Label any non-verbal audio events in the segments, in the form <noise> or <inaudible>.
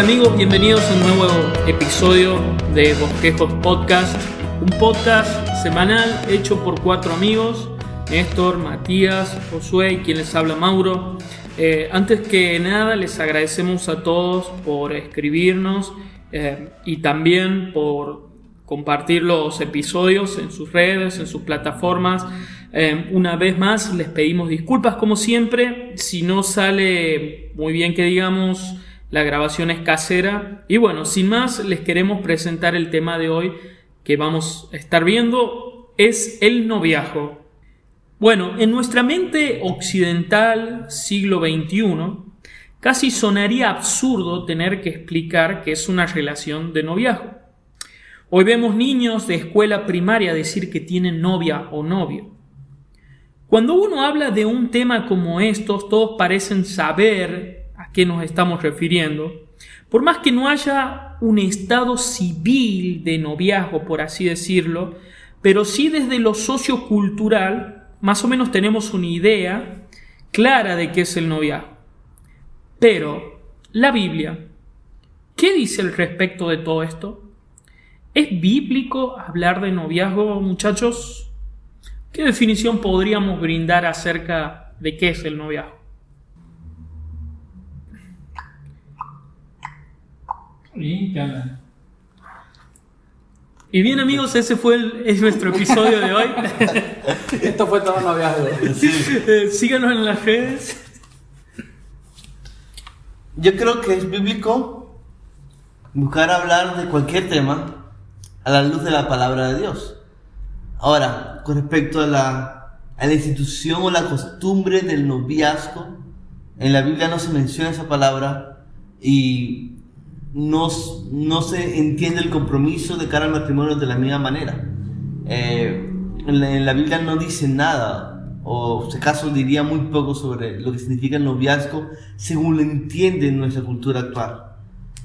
Amigos, bienvenidos a un nuevo episodio de Bosquejos Podcast, un podcast semanal hecho por cuatro amigos, Néstor, Matías, Josué y quien les habla Mauro. Eh, antes que nada les agradecemos a todos por escribirnos eh, y también por compartir los episodios en sus redes, en sus plataformas. Eh, una vez más les pedimos disculpas como siempre si no sale muy bien que digamos la grabación es casera. Y bueno, sin más, les queremos presentar el tema de hoy que vamos a estar viendo. Es el noviazgo. Bueno, en nuestra mente occidental, siglo XXI, casi sonaría absurdo tener que explicar qué es una relación de noviazgo. Hoy vemos niños de escuela primaria decir que tienen novia o novio. Cuando uno habla de un tema como estos, todos parecen saber a qué nos estamos refiriendo, por más que no haya un estado civil de noviazgo, por así decirlo, pero sí desde lo sociocultural, más o menos tenemos una idea clara de qué es el noviazgo. Pero, la Biblia, ¿qué dice al respecto de todo esto? ¿Es bíblico hablar de noviazgo, muchachos? ¿Qué definición podríamos brindar acerca de qué es el noviazgo? ¿Y Y bien amigos, ese fue el, nuestro episodio de hoy. <laughs> Esto fue todo noviazgo. Eh, síganos en las redes. Yo creo que es bíblico buscar hablar de cualquier tema a la luz de la palabra de Dios. Ahora, con respecto a la, a la institución o la costumbre del noviazgo, en la Biblia no se menciona esa palabra y no, no se entiende el compromiso de cara al matrimonio de la misma manera. Eh, en, la, Biblia no dice nada, o si acaso diría muy poco sobre lo que significa el noviazgo según lo entiende en nuestra cultura actual.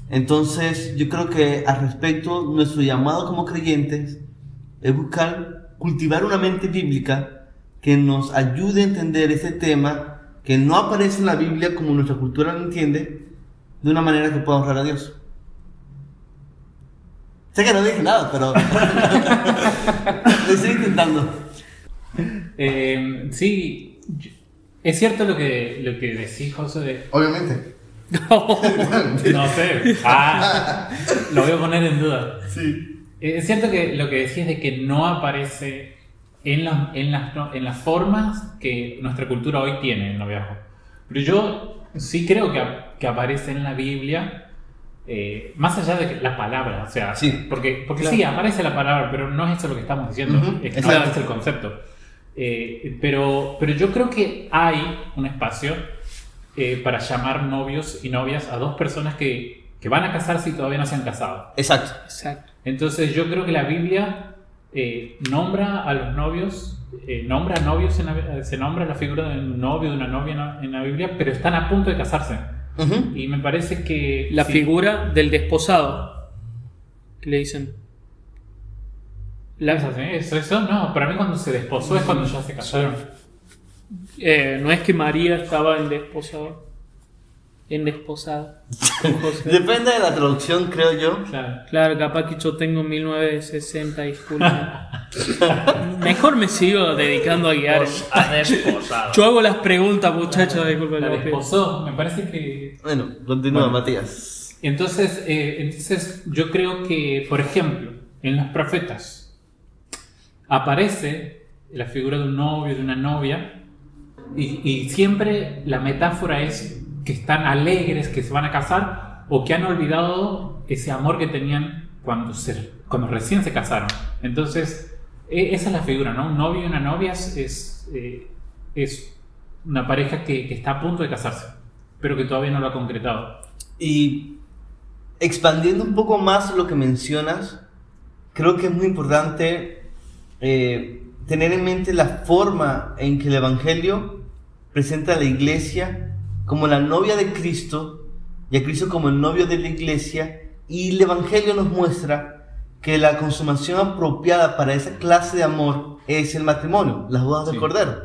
Entonces, yo creo que al respecto, nuestro llamado como creyentes es buscar cultivar una mente bíblica que nos ayude a entender ese tema que no aparece en la Biblia como nuestra cultura lo entiende, de una manera que pueda honrar a Dios. Sé que no dije nada, pero <laughs> lo estoy intentando. Eh, sí, es cierto lo que, lo que decís, José. Obviamente. <laughs> no sé. Ah, lo voy a poner en duda. Sí. Es cierto que lo que decís de que no aparece en, las, en, las, en las formas que nuestra cultura hoy tiene el noviazgo. Pero yo sí creo que, que aparece en la Biblia eh, más allá de la palabra, o sea, sí, porque, porque sí, aparece la palabra, pero no es eso lo que estamos diciendo, es, es, el concepto. Eh, pero, pero yo creo que hay un espacio eh, para llamar novios y novias a dos personas que, que, van a casarse y todavía no se han casado. Exacto. Exacto. Entonces yo creo que la Biblia nombra a los novios, nombra a novios, se nombra la figura de un novio, de una novia en la Biblia, pero están a punto de casarse. Y me parece que... La figura del desposado, que le dicen. La... ¿Eso, eso? No, para mí cuando se desposó es cuando ya se casaron. Eh, no es que María estaba en desposado en desposada. <laughs> Depende de la traducción, creo yo. Claro, capaz que yo tengo 1960, disculpen. <laughs> Mejor me sigo dedicando a guiar. A desposado. Yo hago las preguntas, muchachos. Disculpen. La desposó, me parece que. Bueno, continúa, Matías. Entonces, eh, entonces, yo creo que, por ejemplo, en los profetas aparece la figura de un novio, de una novia, y, y siempre la metáfora es que están alegres, que se van a casar, o que han olvidado ese amor que tenían cuando, se, cuando recién se casaron. Entonces, e, esa es la figura, ¿no? Un novio y una novia es, eh, es una pareja que, que, está a punto de casarse, pero que todavía no lo ha concretado. Y expandiendo un poco más lo que mencionas, creo que es muy importante eh, tener en mente la forma en que el Evangelio presenta a la iglesia como la novia de Cristo y a Cristo como el novio de la iglesia y el Evangelio nos muestra que la consumación apropiada para esa clase de amor es el matrimonio, las bodas del Cordero.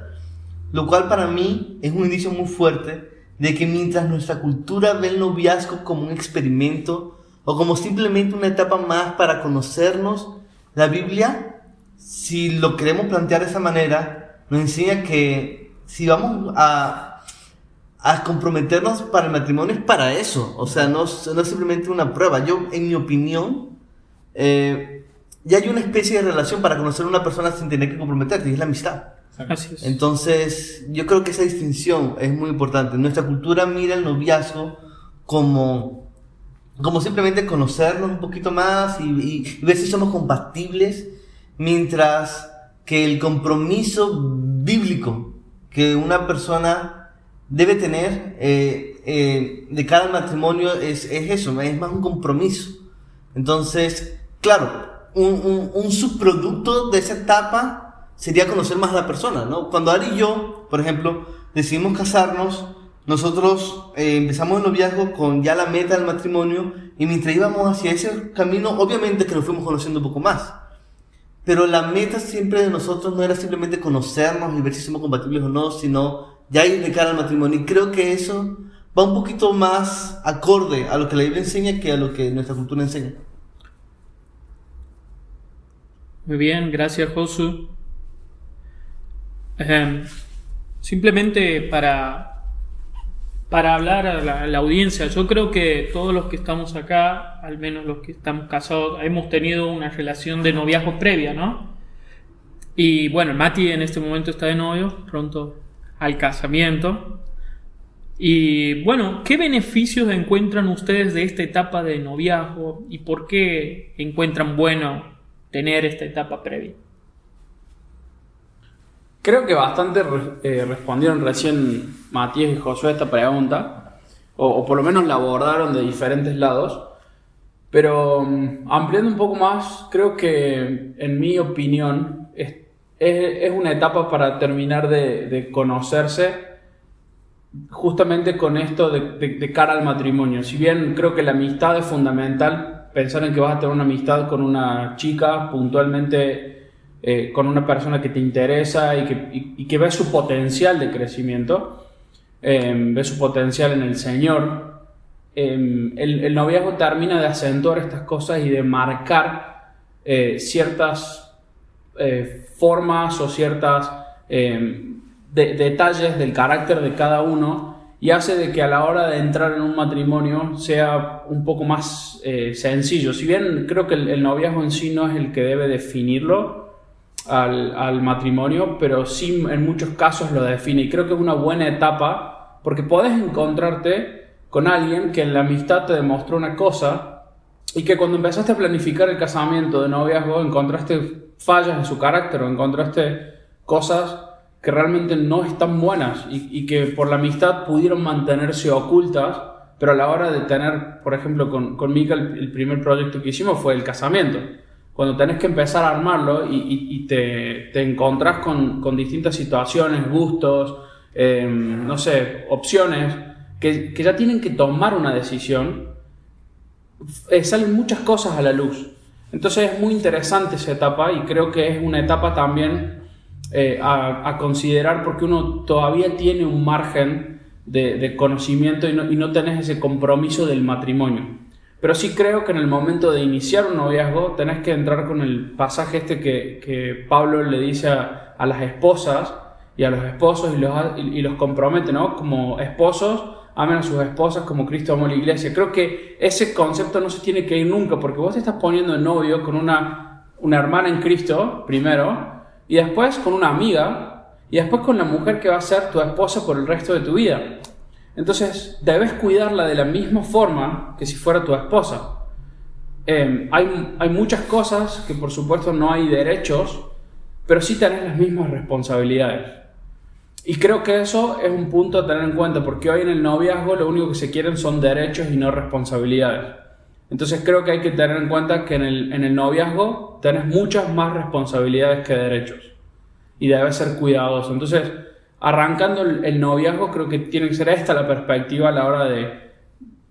Lo cual para mí es un indicio muy fuerte de que mientras nuestra cultura ve el noviazgo como un experimento o como simplemente una etapa más para conocernos, la Biblia, si lo queremos plantear de esa manera, nos enseña que si vamos a, a comprometernos para el matrimonio es para eso, o sea, no, no es simplemente una prueba. Yo, en mi opinión, eh, ya hay una especie de relación para conocer a una persona sin tener que comprometerte, y es la amistad. Así es. Entonces, yo creo que esa distinción es muy importante. Nuestra cultura mira el noviazgo como, como simplemente conocernos un poquito más y, y- y ver si somos compatibles, mientras que el compromiso bíblico que una persona debe tener eh, eh, de cara al matrimonio es, es eso, es más un compromiso. Entonces, claro, un, un, un subproducto de esa etapa sería conocer más a la persona, ¿no? Cuando Ari y yo, por ejemplo, decidimos casarnos, nosotros eh, empezamos el noviazgo con ya la meta del matrimonio y mientras íbamos hacia ese camino, obviamente que nos fuimos conociendo un poco más. Pero la meta siempre de nosotros no era simplemente conocernos y ver si somos compatibles o no, sino ya ir de cara al matrimonio. Y creo que eso va un poquito más acorde a lo que la Biblia enseña que a lo que nuestra cultura enseña. Muy bien, gracias Josu. Ejem, simplemente para, para hablar a la, a la audiencia, yo creo que todos los que estamos acá, al menos los que estamos casados, hemos tenido una relación de noviazgo previa, ¿no? Y bueno, Mati en este momento está de novio, pronto al casamiento. Y bueno, ¿qué beneficios encuentran ustedes de esta etapa de noviazgo y por qué encuentran bueno tener esta etapa previa? Creo que bastante eh, respondieron recién Matías y Josué a esta pregunta, o, o por lo menos la abordaron de diferentes lados. Pero mm, ampliando un poco más, creo que en mi opinión es, es- una etapa para terminar de, de conocerse justamente con esto de, de- cara al matrimonio. Si bien creo que la amistad es fundamental, pensar en que vas a tener una amistad con una chica puntualmente, eh, con una persona que te interesa y que, y- que ve su potencial de crecimiento, eh, ve su potencial en el Señor. El, el noviazgo termina de acentuar estas cosas y de marcar eh, ciertas eh, formas o ciertas eh, de- detalles del carácter de cada uno y hace de que a la hora de entrar en un matrimonio sea un poco más eh, sencillo. Si bien creo que el, el noviazgo en sí no es el que debe definirlo al, al matrimonio, pero sí en muchos casos lo define y creo que es una buena etapa porque podés encontrarte con alguien que en la amistad te demostró una cosa y que cuando empezaste a planificar el casamiento de noviazgo encontraste fallas en su carácter o encontraste cosas que realmente no están buenas y, y que por la amistad pudieron mantenerse ocultas, pero a la hora de tener, por ejemplo, con, con Mika el, el primer proyecto que hicimos fue el casamiento. Cuando tenés que empezar a armarlo y, y- y te, te encontrás con, con distintas situaciones, gustos, eh, no sé, opciones, que, que ya tienen que tomar una decisión, eh, salen muchas cosas a la luz. Entonces es muy interesante esa etapa y creo que es una etapa también eh, a, considerar porque uno todavía tiene un margen de, conocimiento y no, y no tenés ese compromiso del matrimonio. Pero sí creo que en el momento de iniciar un noviazgo tenés que entrar con el pasaje este que, que Pablo le dice a, a las esposas y a los esposos y los, y los compromete, ¿no? Como esposos, amen a sus esposas como Cristo amó a la iglesia. Creo que ese concepto no se tiene que ir nunca porque vos te estás poniendo en novio con una, una hermana en Cristo, primero, y después con una amiga, y después con la mujer que va a ser tu esposa por el resto de tu vida. Entonces, debes cuidarla de la misma forma que si fuera tu esposa. Eh, hay, hay muchas cosas que por supuesto no hay derechos, pero sí tenés las mismas responsabilidades. Y creo que eso es un punto a tener en cuenta, porque hoy en el noviazgo lo único que se quieren son derechos y no responsabilidades. Entonces creo que hay que tener en cuenta que en el, en el noviazgo tenés muchas más responsabilidades que derechos. Y debes ser cuidadoso. Entonces, arrancando el, el noviazgo, creo que tiene que ser esta la perspectiva a la hora de,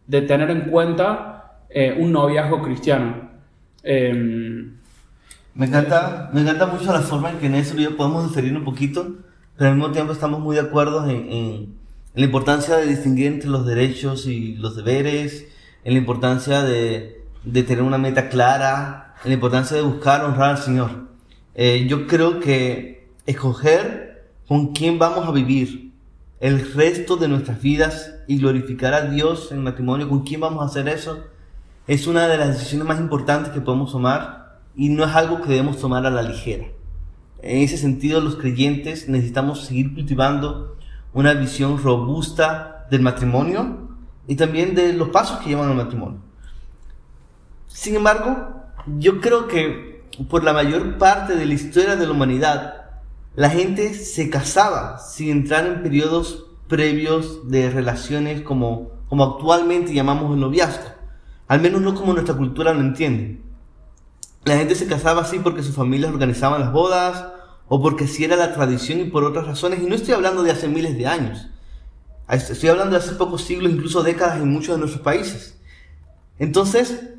de tener en cuenta eh, un noviazgo cristiano. Em, Me encanta, me encanta mucho la forma en que en eso y yo podemos diferir un poquito, pero al mismo tiempo estamos muy de acuerdo en, en, la importancia de distinguir entre los derechos y los deberes, en la importancia de, de tener una meta clara, en la importancia de buscar honrar al Señor. Eh, yo creo que escoger con quién vamos a vivir el resto de nuestras vidas y glorificar a Dios en matrimonio, con quién vamos a hacer eso, es una de las decisiones más importantes que podemos tomar y no es algo que debemos tomar a la ligera. En ese sentido, los creyentes necesitamos seguir cultivando una visión robusta del matrimonio y también de los pasos que llevan al matrimonio. Sin embargo, yo creo que por la mayor parte de la historia de la humanidad, la gente se casaba sin entrar en periodos previos de relaciones como, como actualmente llamamos el noviazgo. Al menos no como nuestra cultura lo entiende. La gente se casaba así porque sus familias organizaban las bodas, o porque si era la tradición y por otras razones, y no estoy hablando de hace miles de años, estoy hablando de hace pocos siglos, incluso décadas en muchos de nuestros países. Entonces,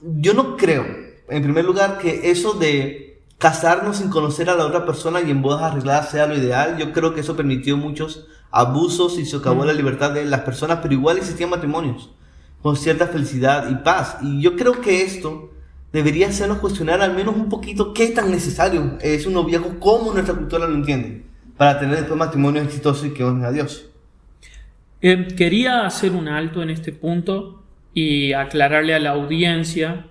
yo no creo, en primer lugar, que eso de casarnos sin conocer a la otra persona y en bodas arregladas sea lo ideal. Yo creo que eso permitió muchos abusos y socavó la libertad de las personas, pero igual existían matrimonios con cierta felicidad y paz. Y yo creo que esto debería hacernos cuestionar al menos un poquito qué tan necesario. Es un noviazgo, como nuestra cultura lo entiende, para tener después matrimonios exitosos y que honren a Dios. Eh, quería hacer un alto en este punto y aclararle a la audiencia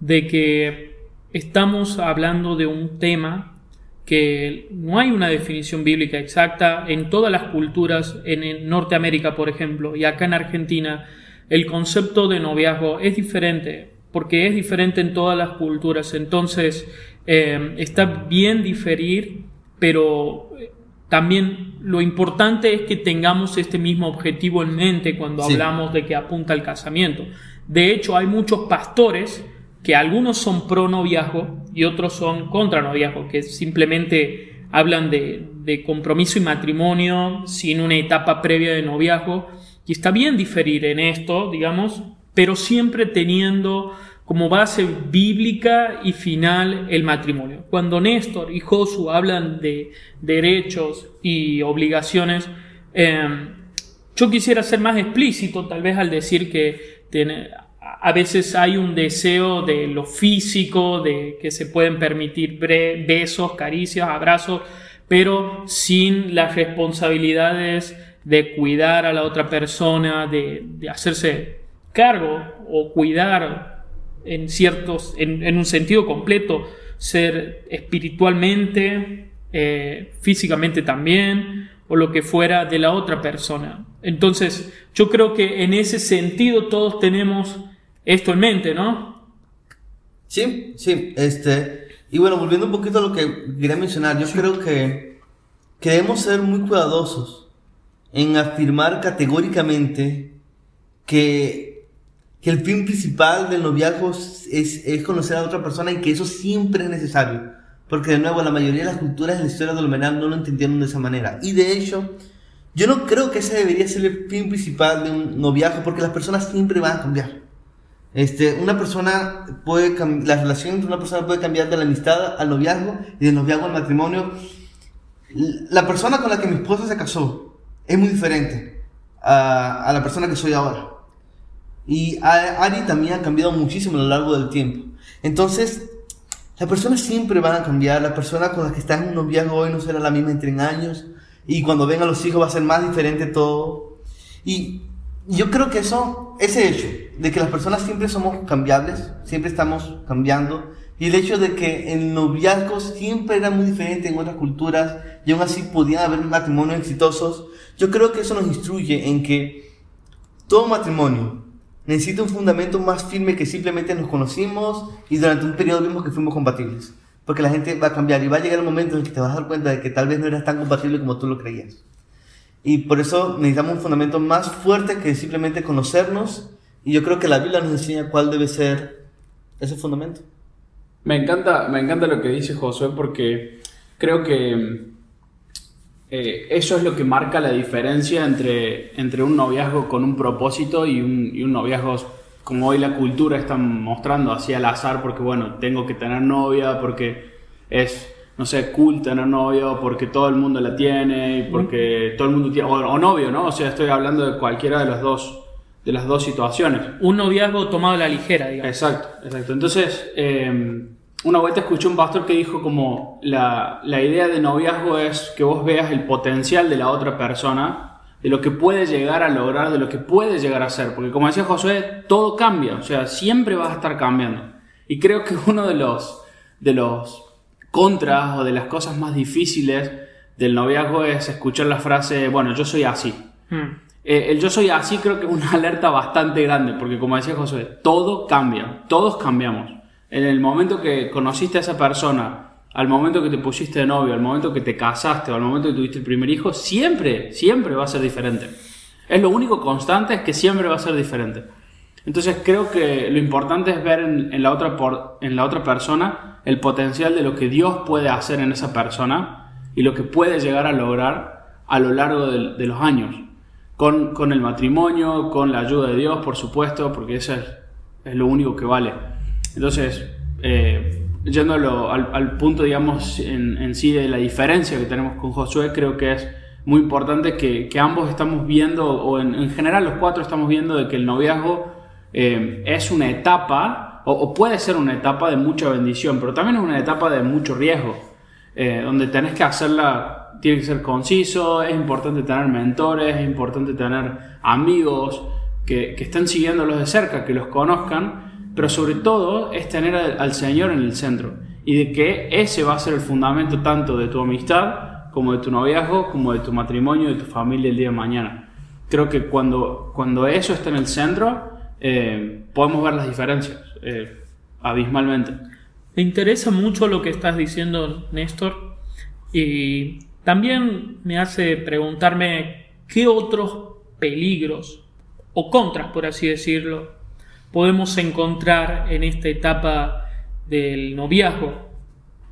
de que estamos hablando de un tema que no hay una definición bíblica exacta en todas las culturas, en Norteamérica por ejemplo, y acá en Argentina, el concepto de noviazgo es diferente porque es diferente en todas las culturas. Entonces, eh, está bien diferir, pero eh, también lo importante es que tengamos este mismo objetivo en mente cuando hablamos de que apunta al casamiento. De hecho, hay muchos pastores que algunos son pro noviazgo y otros son contra noviazgo, que simplemente hablan de, de compromiso y matrimonio sin una etapa previa de noviazgo. Y está bien diferir en esto, digamos, pero siempre teniendo como base bíblica y final el matrimonio. Cuando Néstor y Josu hablan de derechos y obligaciones, em, yo quisiera ser más explícito tal vez al decir que a veces hay un deseo de lo físico, de que se pueden permitir besos, caricias, abrazos, pero sin las responsabilidades de cuidar a la otra persona, de, de hacerse cargo o cuidar en ciertos, en, un sentido completo, ser espiritualmente, eh, físicamente también, o lo que fuera de la otra persona. Entonces, yo creo que en ese sentido todos tenemos esto en mente, ¿no? Sí, sí, este, y bueno, volviendo un poquito a lo que quería mencionar, yo creo que, que debemos ser muy cuidadosos en afirmar categóricamente que, que el fin principal del noviazgo es, es, conocer a otra persona y que eso siempre es necesario. Porque de nuevo, la mayoría de las culturas en la historia de lo no lo entendieron de esa manera. Y de hecho, yo no creo que ese debería ser el fin principal de un noviazgo porque las personas siempre van a cambiar. Este, una persona puede la relación entre una persona puede cambiar de la amistad al noviazgo y del noviazgo al matrimonio. La persona con la que mi esposa se casó es muy diferente a, a la persona que soy ahora. Y Ari también ha cambiado muchísimo a lo largo del tiempo. Entonces, las personas siempre van a cambiar. La persona con la que estás en un noviazgo hoy no será la misma entre años. Y cuando vengan los hijos va a ser más diferente todo. Y yo creo que eso, ese hecho de que las personas siempre somos cambiables, siempre estamos cambiando, y el hecho de que el noviazgo siempre era muy diferente en otras culturas y aún así podían haber matrimonios exitosos, yo creo que eso nos instruye en que todo matrimonio necesita un fundamento más firme que simplemente nos conocimos y durante un periodo vimos que fuimos compatibles. Porque la gente va a cambiar y va a llegar el momento en que te vas a dar cuenta de que tal vez no eras tan compatible como tú lo creías. Y por eso necesitamos un fundamento más fuerte que simplemente conocernos. Y yo creo que la Biblia nos enseña cuál debe ser ese fundamento. Me encanta, me encanta lo que dice Josué porque creo que eh, eso es lo que marca la diferencia entre, entre un noviazgo con un propósito y un, y un noviazgo como hoy la cultura está mostrando así al azar porque bueno, tengo que tener novia, porque es no sé, cool tener novio porque todo el mundo la tiene y porque todo el mundo tiene, o, o novio, ¿no? O sea, estoy hablando de cualquiera de las dos, de las dos situaciones. Un noviazgo tomado a la ligera, digamos. Exacto, exacto. Entonces, eh, una vuelta escuché un pastor que dijo como la, la idea de noviazgo es que vos veas el potencial de la otra persona, de lo que puede llegar a lograr, de lo que puede llegar a ser. Porque como decía Josué, todo cambia, o sea, siempre vas a estar cambiando. Y creo que uno de los, de los contras o de las cosas más difíciles del noviazgo es escuchar la frase, bueno, yo soy así. Mm. Eh, el yo soy así creo que es una alerta bastante grande, porque como decía Josué, todo cambia, todos cambiamos. En el momento que conociste a esa persona, al momento que te pusiste de novio, al momento que te casaste o al momento que tuviste el primer hijo, siempre, siempre va a ser diferente. Es lo único constante, es que siempre va a ser diferente. Entonces creo que lo importante es ver en, la, otra en la otra persona el potencial de lo que Dios puede hacer en esa persona y lo que puede llegar a lograr a lo largo de, los años. Con, con el matrimonio, con la ayuda de Dios, por supuesto, porque eso es, es lo único que vale. Entonces, eh, yendo al, al punto, digamos, en, sí de la diferencia que tenemos con Josué, creo que es muy importante que, ambos estamos viendo, o en, en general los cuatro estamos viendo de que el noviazgo eh, es una etapa, o, o puede ser una etapa de mucha bendición, pero también es una etapa de mucho riesgo, eh, donde tenés que hacerla, tiene que ser conciso, es importante tener mentores, es importante tener amigos que, que estén siguiéndolos de cerca, que los conozcan, pero sobre todo es tener al, Señor en el centro y de que ese va a ser el fundamento tanto de tu amistad como de tu noviazgo, como de tu matrimonio, de tu familia el día de mañana. Creo que cuando, cuando eso está en el centro, eh, podemos ver las diferencias eh, abismalmente. Me interesa mucho lo que estás diciendo, Néstor, y también me hace preguntarme qué otros peligros o contras, por así decirlo, podemos encontrar en esta etapa del noviazgo.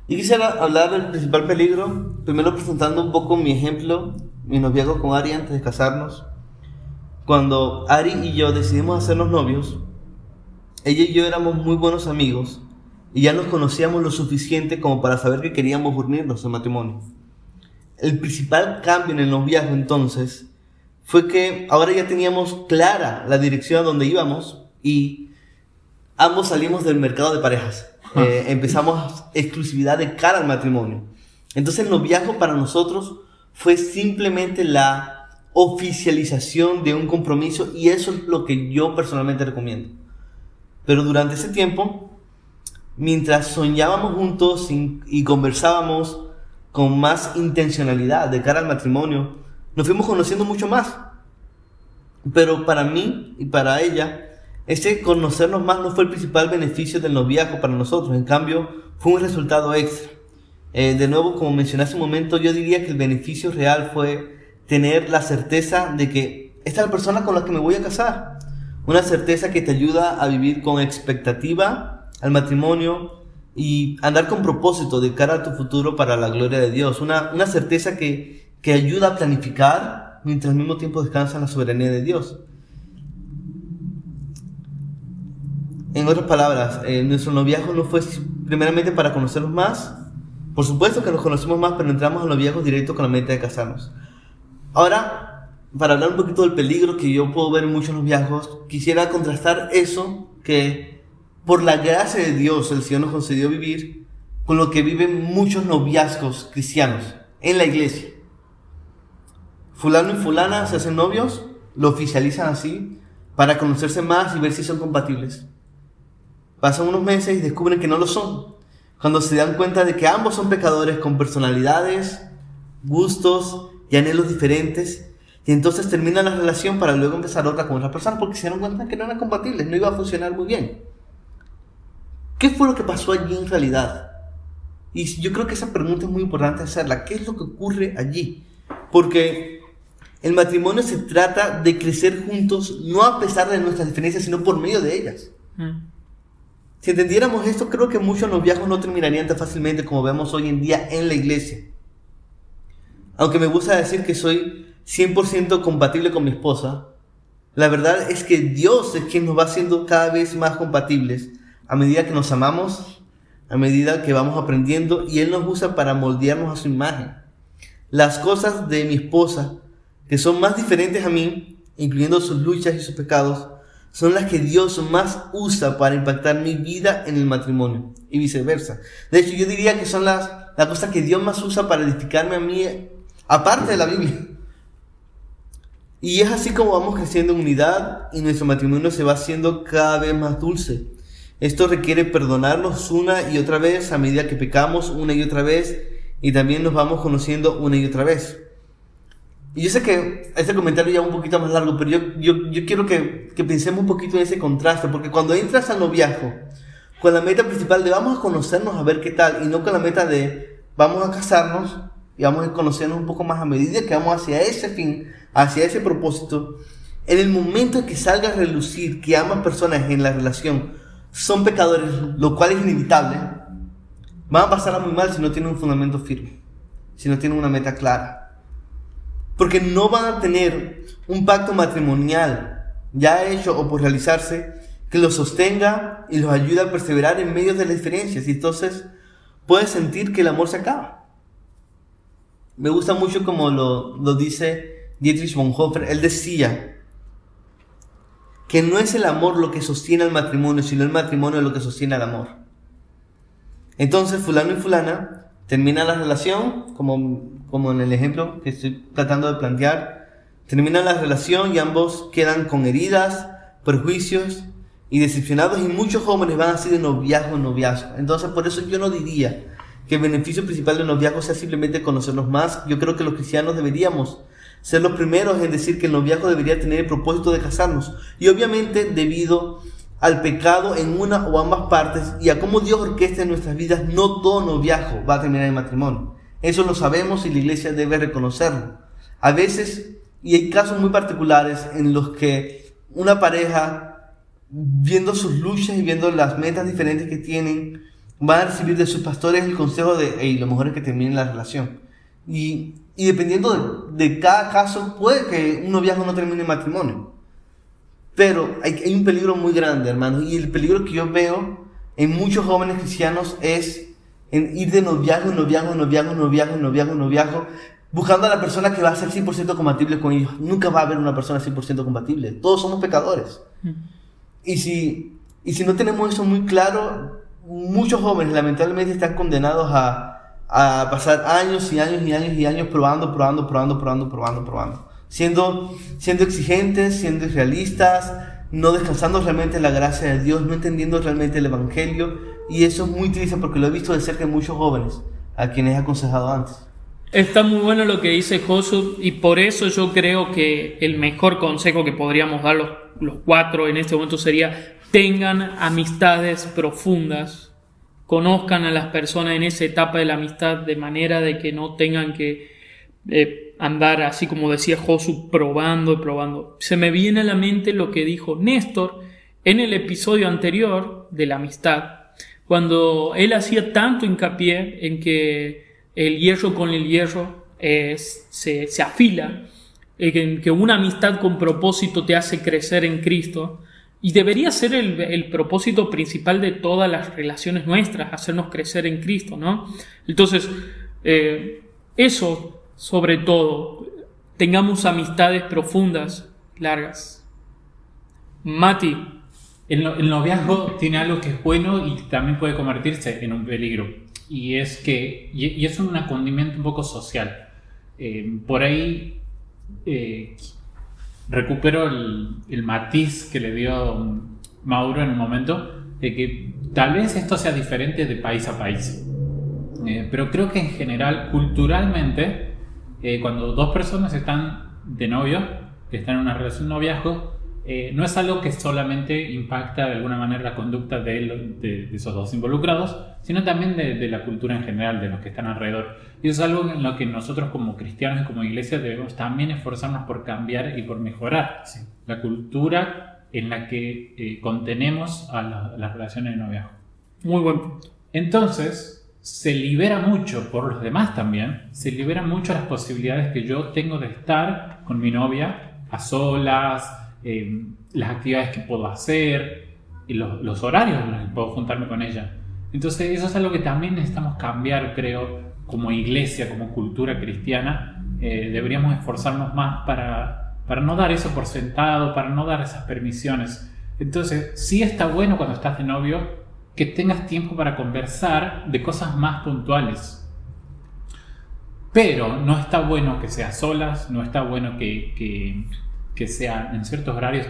Y quisiera hablar del principal peligro, primero presentando un poco mi ejemplo, mi noviazgo con Ari antes de casarnos. Cuando Ari y yo decidimos hacernos novios, ella y yo éramos muy buenos amigos y ya nos conocíamos lo suficiente como para saber que queríamos unirnos en matrimonio. El principal cambio en el noviazgo entonces fue que ahora ya teníamos clara la dirección a donde íbamos y ambos salimos del mercado de parejas. Eh, empezamos exclusividad de cara al matrimonio. Entonces el noviazgo para nosotros fue simplemente la oficialización de un compromiso y eso es lo que yo personalmente recomiendo. Pero durante ese tiempo, mientras soñábamos juntos y, y conversábamos con más intencionalidad de cara al matrimonio, nos fuimos conociendo mucho más. Pero para mí y para ella, ese conocernos más no fue el principal beneficio del noviazgo para nosotros, en cambio fue un resultado extra. Eh, de nuevo, como mencioné hace un momento, yo diría que el beneficio real fue tener la certeza de que esta es la persona con la que me voy a casar. Una certeza que te ayuda a vivir con expectativa al matrimonio y andar con propósito de cara a tu futuro para la gloria de Dios. Una, una certeza que, que ayuda a planificar mientras al mismo tiempo descansa en la soberanía de Dios. En otras palabras, eh, nuestro noviazgo no fue primeramente para conocernos más. Por supuesto que nos conocemos más, pero entramos al noviazgo directo con la meta de casarnos. Ahora, para hablar un poquito del peligro que yo puedo ver en muchos noviazgos, quisiera contrastar eso que por la gracia de Dios el Señor nos concedió vivir con lo que viven muchos noviazgos cristianos en la iglesia. Fulano y fulana se hacen novios, lo oficializan así para conocerse más y ver si son compatibles. Pasan unos meses y descubren que no lo son. Cuando se dan cuenta de que ambos son pecadores con personalidades, gustos y anhelos diferentes. Y entonces terminan la relación para luego empezar otra con otra persona porque se dieron cuenta que no eran compatibles, no iba a funcionar muy bien. ¿Qué fue lo que pasó allí en realidad? Y yo creo que esa pregunta es muy importante hacerla. ¿Qué es lo que ocurre allí? Porque el matrimonio se trata de crecer juntos, no a pesar de nuestras diferencias, sino por medio de ellas. Mm. Si entendiéramos esto, creo que muchos noviazgos no terminarían tan fácilmente como vemos hoy en día en la iglesia. Aunque me gusta decir que soy 100% compatible con mi esposa, la verdad es que Dios es quien nos va haciendo cada vez más compatibles a medida que nos amamos, a medida que vamos aprendiendo y Él nos usa para moldearnos a su imagen. Las cosas de mi esposa, que son más diferentes a mí, incluyendo sus luchas y sus pecados, son las que Dios más usa para impactar mi vida en el matrimonio y viceversa. De hecho, yo diría que son las, las cosas que Dios más usa para edificarme a mí, aparte de la Biblia. Y es así como vamos creciendo en unidad y nuestro matrimonio se va haciendo cada vez más dulce. Esto requiere perdonarnos una y otra vez a medida que pecamos una y otra vez y también nos vamos conociendo una y otra vez. Y yo sé que este comentario ya un poquito más largo, pero yo, yo, yo quiero que, que, pensemos un poquito en ese contraste, porque cuando entras al noviazgo, con la meta principal de vamos a conocernos a ver qué tal, y no con la meta de vamos a casarnos y vamos a conocernos un poco más a medida que vamos hacia ese fin, hacia ese propósito, en el momento en que salga a relucir que ambas personas en la relación son pecadores, lo cual es inevitable, van a pasar muy mal si no tienen un fundamento firme, si no tienen una meta clara. Porque no van a tener un pacto matrimonial ya hecho o por realizarse que los sostenga y los ayude a perseverar en medio de las diferencias. Y entonces puedes sentir que el amor se acaba. Me gusta mucho como lo, dice Dietrich Bonhoeffer. Él decía que no es el amor lo que sostiene al matrimonio, sino el matrimonio lo que sostiene al amor. Entonces fulano y fulana termina la relación, como, como en el ejemplo que estoy tratando de plantear, termina la relación y ambos quedan con heridas, perjuicios y decepcionados y muchos jóvenes van así de noviazgo en noviazgo. Entonces por eso yo no diría que el beneficio principal del noviazgo sea simplemente conocernos más. Yo creo que los cristianos deberíamos ser los primeros en decir que el noviazgo debería tener el propósito de casarnos. Y obviamente debido al pecado en una o ambas partes y a cómo Dios orquesta en nuestras vidas, no todo noviazgo va a terminar en matrimonio. Eso lo sabemos y la iglesia debe reconocerlo. A veces, y hay casos muy particulares en los que una pareja, viendo sus luchas y viendo las metas diferentes que tienen, va a recibir de sus pastores el consejo de, hey, lo mejor es que terminen la relación. Y, y dependiendo de, cada caso, puede que un noviazgo no termine en matrimonio. Pero hay, un peligro muy grande, hermano. Y el peligro que yo veo en muchos jóvenes cristianos es en ir de noviazgo, noviazgo, noviazgo, noviazgo, noviazgo, noviazgo, buscando a la persona que va a ser 100% compatible con ellos. Nunca va a haber una persona 100% compatible. Todos somos pecadores. Y si, y si no tenemos eso muy claro, muchos jóvenes lamentablemente están condenados a, a pasar años y años y años y años probando, probando, probando, probando, probando, probando siendo, siendo exigentes, siendo realistas, no descansando realmente en la gracia de Dios, no entendiendo realmente el Evangelio. Y eso es muy triste porque lo he visto de cerca en muchos jóvenes a quienes he aconsejado antes. Está muy bueno lo que dice Josu y por eso yo creo que el mejor consejo que podríamos dar los, los cuatro en este momento sería tengan amistades profundas, conozcan a las personas en esa etapa de la amistad de manera de que no tengan que eh, andar así como decía Josu, probando y probando. Se me viene a la mente lo que dijo Néstor en el episodio anterior de la amistad, cuando él hacía tanto hincapié en que el hierro con el hierro se, afila, en que una amistad con propósito te hace crecer en Cristo. Y debería ser el, propósito principal de todas las relaciones nuestras, hacernos crecer en Cristo, ¿no? Entonces, eh, eso sobre todo, tengamos amistades profundas, largas. Mati. El, noviazgo tiene algo que es bueno y también puede convertirse en un peligro. Y es que, y, es un condimento un poco social. Eh, por ahí eh, recupero el, matiz que le dio Mauro en un momento de que tal vez esto sea diferente de país a país. Eh, pero creo que en general, culturalmente, eh, cuando dos personas están de novio, que están en una relación noviazgo, eh, no es algo que solamente impacta de alguna manera la conducta de, de, esos dos involucrados, sino también de, la cultura en general, de los que están alrededor. Y eso es algo en lo que nosotros como cristianos y como iglesia debemos también esforzarnos por cambiar y por mejorar la cultura en la que eh, contenemos a las relaciones de noviazgo. Muy buen punto. Entonces, se libera mucho por los demás también, se libera mucho las posibilidades que yo tengo de estar con mi novia a solas, eh, las actividades que puedo hacer, y los, horarios en los que puedo juntarme con ella. Entonces eso es algo que también necesitamos cambiar, creo, como iglesia, como cultura cristiana. Eh, deberíamos esforzarnos más para, para no dar eso por sentado, para no dar esas permisiones. Entonces, sí está bueno cuando estás de novio que tengas tiempo para conversar de cosas más puntuales. Pero no está bueno que sea solas, no está bueno que, que sea en ciertos horarios,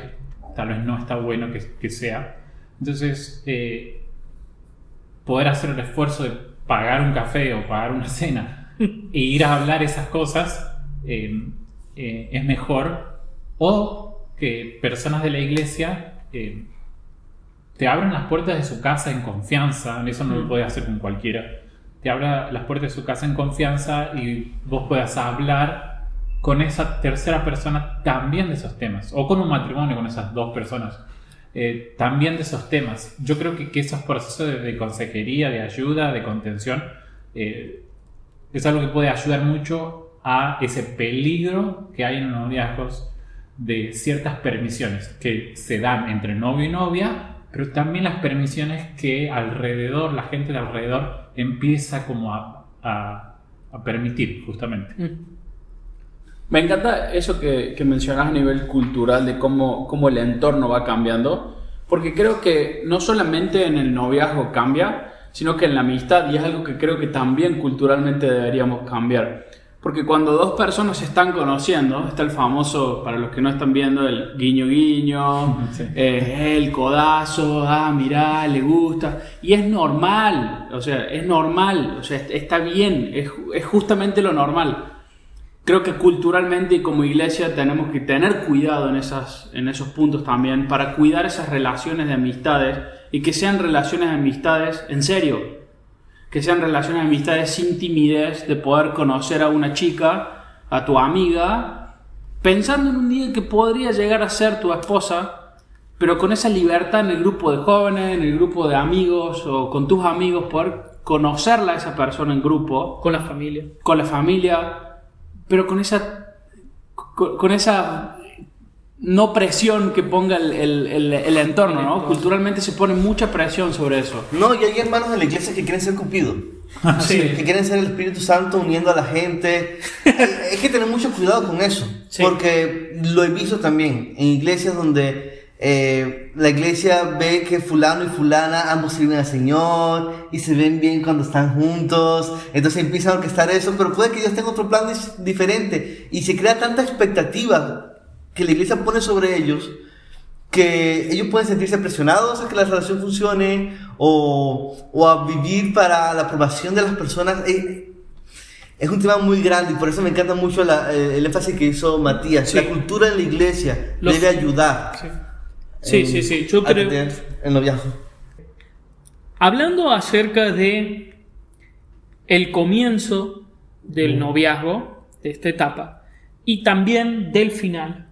tal vez no está bueno que, que sea. Entonces, eh, poder hacer el esfuerzo de pagar un café o pagar una cena <laughs> e ir a hablar esas cosas eh, eh, es mejor. O que personas de la iglesia eh, te abran las puertas de su casa en confianza, eso no lo puede hacer con cualquiera. Te abra las puertas de su casa en confianza y vos puedas hablar con esa tercera persona también de esos temas, o con un matrimonio con esas dos personas. eh, también de esos temas. Yo creo que, que esos procesos de, consejería, de ayuda, de contención, eh, es algo que puede ayudar mucho a ese peligro que hay en los noviazgos de ciertas permisiones que se dan entre novio y novia, pero también las permisiones que alrededor, la gente de alrededor empieza como a, a- a permitir, justamente. Me encanta eso que, que mencionas a nivel cultural de cómo, cómo el entorno va cambiando, porque creo que no solamente en el noviazgo cambia, sino que en la amistad, y es algo que creo que también culturalmente deberíamos cambiar. Porque cuando dos personas se están conociendo, está el famoso, para los que no están viendo, el guiño guiño, <laughs> Sí. eh, el codazo, ah, mirá, le gusta. Y es normal, o sea, es normal, o sea, est- está bien, es, es justamente lo normal. Creo que culturalmente y como iglesia tenemos que tener cuidado en, esas, en esos puntos también para cuidar esas relaciones de amistades y que sean relaciones de amistades en serio, que sean relaciones de amistades sin timidez de poder conocer a una chica, a tu amiga, pensando en un día que podría llegar a ser tu esposa, pero con esa libertad en el grupo de jóvenes, en el grupo de amigos o con tus amigos, poder conocerla a esa persona en grupo Con la familia. con la familia, pero con esa, con, con esa no presión que ponga el, el- el- el entorno, ¿no? Culturalmente se pone mucha presión sobre eso. No, y hay hermanos en la iglesia que quieren ser Cupido. Sí. Que quieren ser el Espíritu Santo uniendo a la gente. <laughs> Hay que tener mucho cuidado con eso. Sí. Porque lo he visto también en iglesias donde eh, la iglesia ve que fulano y fulana ambos sirven al Señor y se ven bien cuando están juntos. Entonces empiezan a orquestar eso, pero puede que Dios tenga otro plan diferente. Y se crea tanta expectativa que la iglesia pone sobre ellos que ellos pueden sentirse presionados a que la relación funcione o, o a vivir para la aprobación de las personas. Eh, Es un tema muy grande y por eso me encanta mucho la- eh, el énfasis que hizo Matías. Sí. La cultura en la iglesia Los- debe ayudar. Sí, sí, en- sí. sí. Yo creo. el noviazgo. Hablando acerca de el comienzo del noviazgo, de esta etapa, y también del final,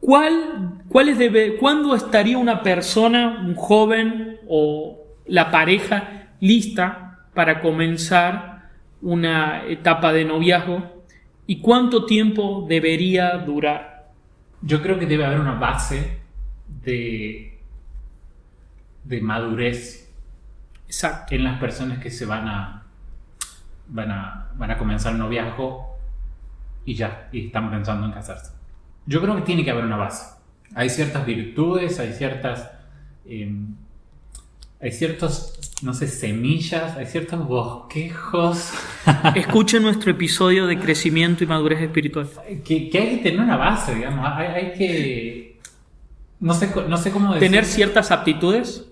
¿cuál, cuáles debe, ¿cuándo estaría una persona, un joven o la pareja lista para comenzar una etapa de noviazgo? ¿Y cuánto tiempo debería durar? Yo creo que debe haber una base de, de madurez Exacto. en las personas que se van a, van a, van a comenzar el noviazgo y ya, y están pensando en casarse. Yo creo que tiene que haber una base. Hay ciertas virtudes, hay ciertas, eh, hay ciertos, no sé, semillas, hay ciertos bosquejos <laughs> Escuchen nuestro episodio de crecimiento y madurez espiritual. que, que hay que tener una base, digamos. Hay, hay que, no sé, co- no sé cómo decir. Tener ciertas aptitudes.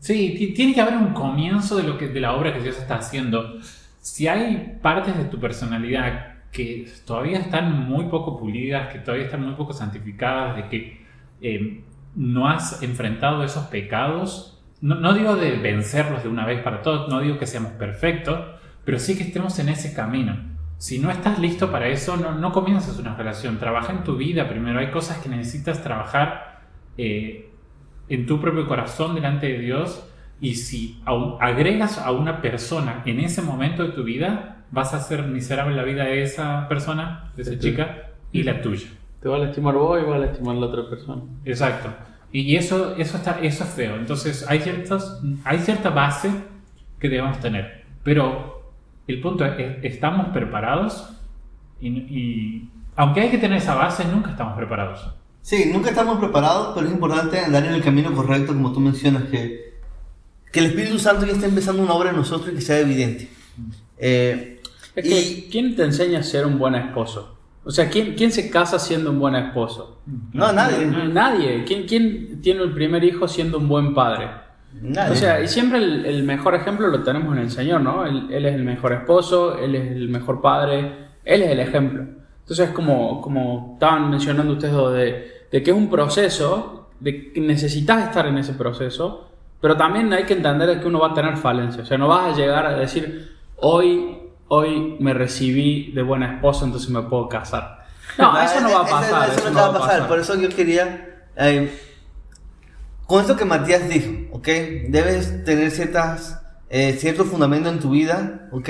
Sí, ti- tiene que haber un comienzo de, lo que, de la obra que Dios está haciendo. Si hay partes de tu personalidad que todavía están muy poco pulidas, que todavía están muy poco santificadas, de que eh, no has enfrentado esos pecados, no, no digo de vencerlos de una vez para todas, no digo que seamos perfectos, pero sí que estemos en ese camino. Si no estás listo para eso, no, no comiences una relación. Trabaja en tu vida primero. Hay cosas que necesitas trabajar eh, en tu propio corazón delante de Dios y si agregas a una persona en ese momento de tu vida, vas a hacer miserable la vida de esa persona, de esa chica y la tuya. Te va a lastimar vos y va a lastimar la otra persona. Exacto. Y eso, eso, está, eso es feo. Entonces hay, ciertos, hay cierta base que debemos tener. Pero el punto es, ¿estamos preparados? Y, y aunque hay que tener esa base, nunca estamos preparados. Sí, nunca estamos preparados, pero es importante andar en el camino correcto, como tú mencionas, que, que el Espíritu Santo ya está empezando una obra en nosotros y que sea evidente. Eh, Es que, y ¿quién te enseña a ser un buen esposo? O sea, ¿quién, quién se casa siendo un buen esposo? no, nadie. Nadie. ¿Quién, ¿Quién tiene el primer hijo siendo un buen padre? nadie. O sea, y siempre el, el mejor ejemplo lo tenemos en el Señor, ¿no? Él, él es el mejor esposo, Él es el mejor padre, Él es el ejemplo. Entonces, como, como estaban mencionando ustedes dos, de, de que es un proceso, de que necesitas estar en ese proceso, pero también hay que entender que uno va a tener falencias. O sea, no vas a llegar a decir, hoy, hoy me recibí de buena esposa, entonces me puedo casar. No, <laughs> eso no va a Eso- pasar. Eso, no va a pasar. Por eso yo quería. eh, con esto que Matías dijo, ¿ok? Debes tener ciertas, eh, cierto fundamento en tu vida, ¿ok?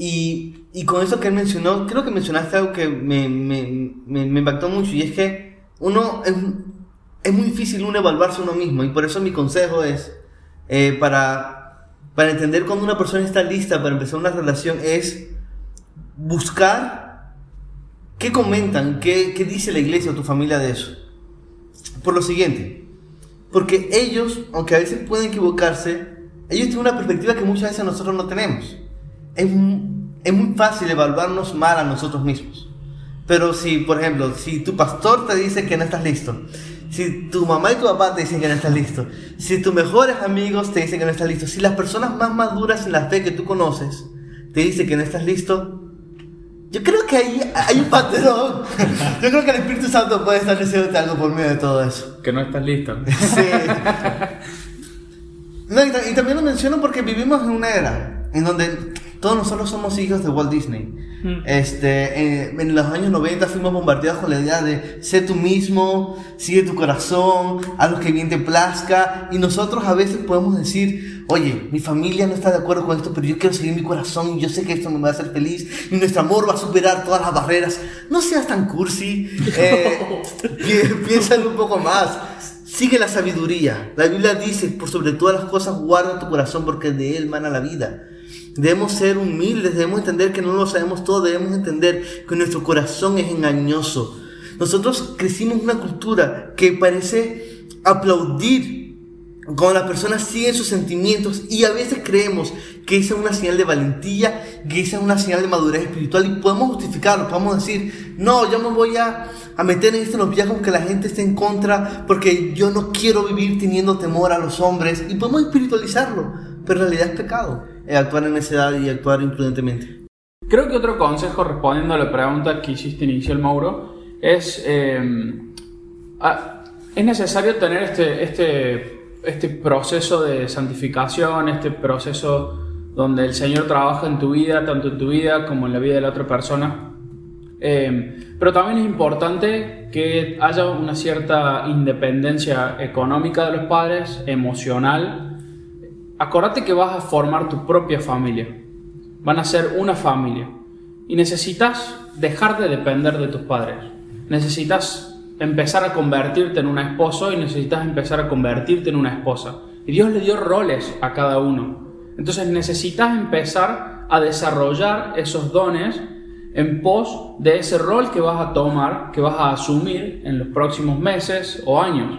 Y, y con eso que él mencionó, creo que mencionaste algo que me, me, me, me impactó mucho y es que uno es, es muy difícil uno evaluarse uno mismo y por eso mi consejo es eh, para, para entender cuando una persona está lista para empezar una relación es buscar qué comentan, qué, qué dice la iglesia o tu familia de eso. Por lo siguiente, porque ellos, aunque a veces pueden equivocarse, ellos tienen una perspectiva que muchas veces nosotros no tenemos. Es, es muy fácil evaluarnos mal a nosotros mismos. Pero si, por ejemplo, si tu pastor te dice que no estás listo, si tu mamá y tu papá te dicen que no estás listo, si tus mejores amigos te dicen que no estás listo, si las personas más maduras en la fe que tú conoces te dicen que no estás listo, yo creo que ahí hay un patrón. <laughs> Yo creo que el Espíritu Santo puede estar diciéndote algo por medio de todo eso. Que no estás listo. <laughs> Sí. <laughs> No, y, y también lo menciono porque vivimos en una era en donde todos nosotros somos hijos de Walt Disney. Mm. Este, eh, en los años 90 fuimos bombardeados con la idea de sé tú mismo, sigue tu corazón, haz lo que bien te plazca. Y nosotros a veces podemos decir, oye, mi familia no está de acuerdo con esto, pero yo quiero seguir mi corazón y yo sé que esto me va a hacer feliz y nuestro amor va a superar todas las barreras. No seas tan cursi, <laughs> eh, pi- piénsalo un poco más. Sigue la sabiduría. La Biblia dice, por sobre todas las cosas, guarda tu corazón porque de él mana la vida. Debemos ser humildes, debemos entender que no lo sabemos todo, debemos entender que nuestro corazón es engañoso. Nosotros crecimos en una cultura que parece aplaudir cuando las personas siguen sus sentimientos y a veces creemos que esa es una señal de valentía, que esa es una señal de madurez espiritual y podemos justificarlo, podemos decir, no, yo me voy a, a meter en este noviazgo aunque la gente esté en contra porque yo no quiero vivir teniendo temor a los hombres y podemos espiritualizarlo, pero en realidad es pecado actuar en esa edad y actuar imprudentemente. Creo que otro consejo, respondiendo a la pregunta que hiciste inicial, Mauro, es, eh, ah, es necesario tener este, este, este proceso de santificación, este proceso donde el Señor trabaja en tu vida, tanto en tu vida como en la vida de la otra persona. Eh, pero también es importante que haya una cierta independencia económica de los padres, emocional. Acordate que vas a formar tu propia familia. Van a ser una familia. Y necesitas dejar de depender de tus padres. Necesitas empezar a convertirte en un esposo y necesitas empezar a convertirte en una esposa. Y Dios le dio roles a cada uno. Entonces necesitas empezar a desarrollar esos dones en pos de ese rol que vas a tomar, que vas a asumir en los próximos meses o años.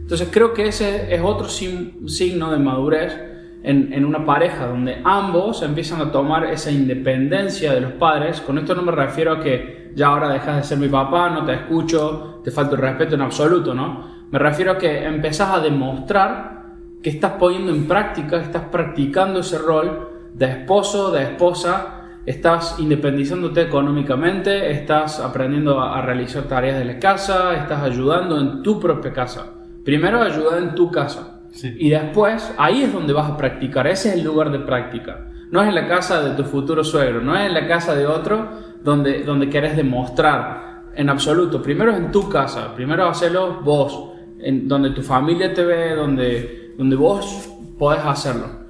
Entonces creo que ese es otro signo de madurez en, en una pareja, donde ambos empiezan a tomar esa independencia de los padres. Con esto no me refiero a que ya ahora dejas de ser mi papá, no te escucho, te falta el respeto en absoluto, ¿no? Me refiero a que empezás a demostrar que estás poniendo en práctica, estás practicando ese rol de esposo, de esposa, estás independizándote económicamente, estás aprendiendo a, a realizar tareas de la casa, estás ayudando en tu propia casa. Primero ayuda en tu casa. Y después, ahí es donde vas a practicar, ese es el lugar de práctica. No es en la casa de tu futuro suegro, no es en la casa de otro donde, donde querés demostrar en absoluto. Primero es en tu casa, primero hacelo vos, en, donde tu familia te ve, donde, donde vos podés hacerlo.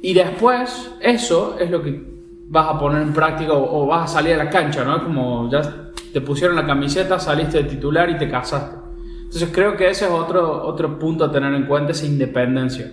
Y después, eso es lo que vas a poner en práctica o, o vas a salir a la cancha, ¿no? Como ya te pusieron la camiseta, saliste de titular y te casaste. Entonces creo que ese es otro, otro punto a tener en cuenta, esa independencia.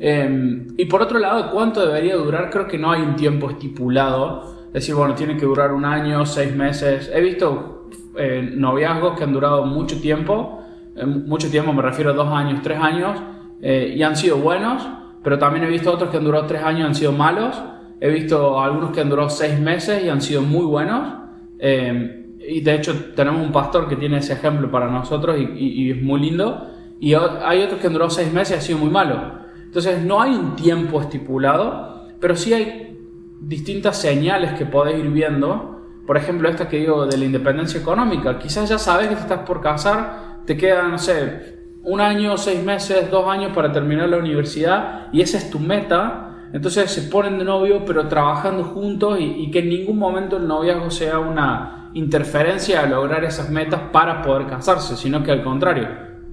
Eh, y por otro lado, ¿cuánto debería durar? Creo que no hay un tiempo estipulado. Es decir, bueno, tiene que durar un año, seis meses. He visto eh, noviazgos que han durado mucho tiempo. Eh, mucho tiempo me refiero a dos años, tres años. eh, y han sido buenos. Pero también he visto otros que han durado tres años y han sido malos. He visto algunos que han durado seis meses y han sido muy buenos. Eh, y de hecho tenemos un pastor que tiene ese ejemplo para nosotros y, es muy lindo. Y hay otros que han durado seis meses y ha sido muy malo. Entonces no hay un tiempo estipulado, pero sí hay distintas señales que podés ir viendo. Por ejemplo, esta que digo de la independencia económica. Quizás ya sabes que te estás por casar, te quedan, no sé, un año, seis meses, dos años para terminar la universidad y esa es tu meta. Entonces se ponen de novio, pero trabajando juntos y, y que en ningún momento el noviazgo sea una interferencia a lograr esas metas para poder casarse, sino que al contrario,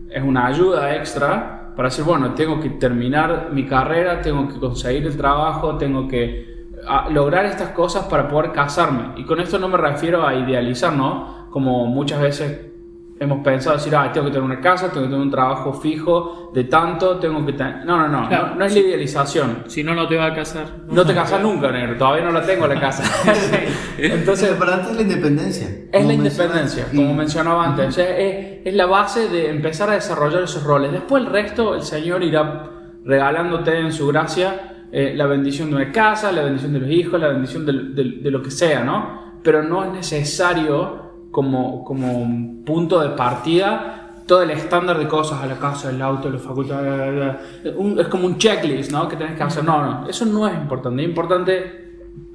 es una ayuda extra para decir, bueno, tengo que terminar mi carrera, tengo que conseguir el trabajo, tengo que a- lograr estas cosas para poder casarme. Y con esto no me refiero a idealizar, ¿no? Como muchas veces hemos pensado decir, ah, tengo que tener una casa, tengo que tener un trabajo fijo de tanto, tengo que tener... No, no, no, Claro, no, no es la idealización. Si no, no te va a casar. No te casas nunca, negro, todavía no la tengo la casa. <laughs> Entonces, Lo importante es la independencia. es la independencia, mencionas. como Y- mencionaba antes. O sea, es, es la base de empezar a desarrollar esos roles. Después el resto, el Señor irá regalándote en su gracia eh, la bendición de una casa, la bendición de los hijos, la bendición del- del- de, lo que sea, ¿no? Pero no es necesario como, como punto de partida todo el estándar de cosas a la casa, el auto, la facultad. Un- es como un checklist, ¿no? Que tenés que hacer. No, no, eso no es importante. Es importante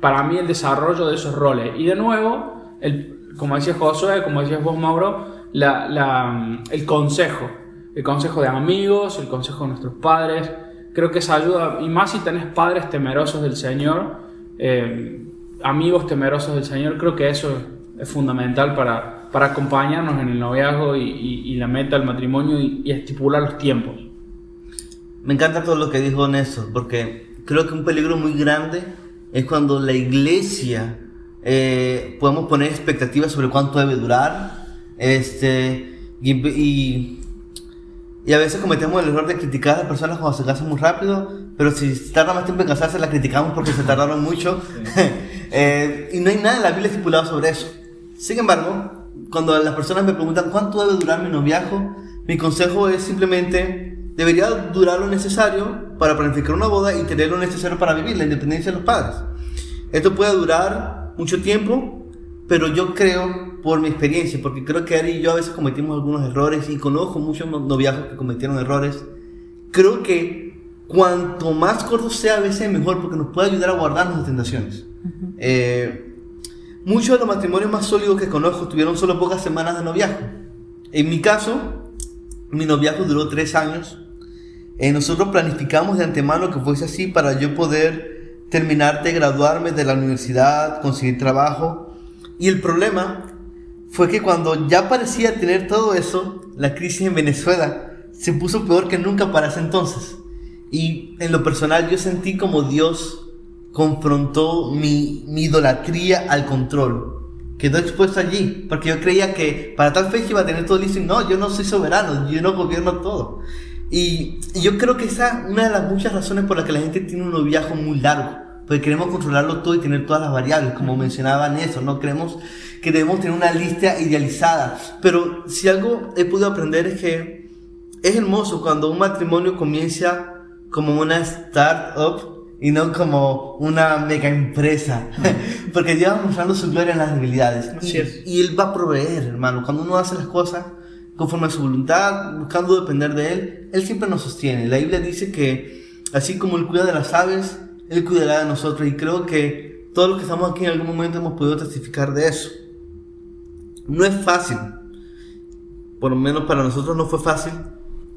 para mí el desarrollo de esos roles. Y de nuevo, el, como decía Josué, como decías vos, Mauro, la- la- el consejo. El consejo de amigos, el consejo de nuestros padres. Creo que esa ayuda, y más si tenés padres temerosos del Señor, eh, amigos temerosos del Señor, creo que eso es, fundamental para, para acompañarnos en el noviazgo y, y- y la meta del matrimonio y, y estipular los tiempos. Me encanta todo lo que dijo Néstor, porque creo que un peligro muy grande es cuando la iglesia eh, podemos poner expectativas sobre cuánto debe durar, este, y, y, a veces cometemos el error de criticar a las personas cuando se casan muy rápido, pero si tarda más tiempo en casarse, la criticamos porque se tardaron mucho, <laughs> Eh, y no hay nada en la Biblia estipulado sobre eso. Sin embargo, cuando las personas me preguntan cuánto debe durar mi noviazgo, mi consejo es simplemente, debería durar lo necesario para planificar una boda y tener lo necesario para vivir, la independencia de los padres. Esto puede durar mucho tiempo, pero yo creo, por mi experiencia, porque creo que Ari y yo a veces cometimos algunos errores y conozco muchos noviazgos que cometieron errores, creo que cuanto más corto sea a veces es mejor porque nos puede ayudar a guardarnos de tentaciones. Eh, muchos de los matrimonios más sólidos que conozco tuvieron solo pocas semanas de noviazgo. En mi caso, mi noviazgo duró tres años. Eh, nosotros planificamos de antemano que fuese así para yo poder terminar de graduarme de la universidad, conseguir trabajo. Y el problema fue que cuando ya parecía tener todo eso, la crisis en Venezuela se puso peor que nunca para ese entonces. Y en lo personal yo sentí como Dios confrontó mi, mi idolatría al control. Quedó expuesto allí, porque yo creía que para tal fecha iba a tener todo listo y no, yo no soy soberano, yo no gobierno todo. Y, y yo creo que esa es una de las muchas razones por las que la gente tiene un noviazgo muy largo, porque queremos controlarlo todo y tener todas las variables, como mencionaban eso, no creemos que debemos tener una lista idealizada. Pero si algo he podido aprender es que es hermoso cuando un matrimonio comienza como una startup y no como una mega empresa. <laughs> Porque Dios va mostrando su gloria en las debilidades. Y, y Él va a proveer, hermano. Cuando uno hace las cosas conforme a su voluntad, buscando depender de Él, Él siempre nos sostiene. La Biblia dice que así como Él cuida de las aves, Él cuidará de nosotros. Y creo que todos los que estamos aquí en algún momento hemos podido testificar de eso. No es fácil, por lo menos para nosotros no fue fácil,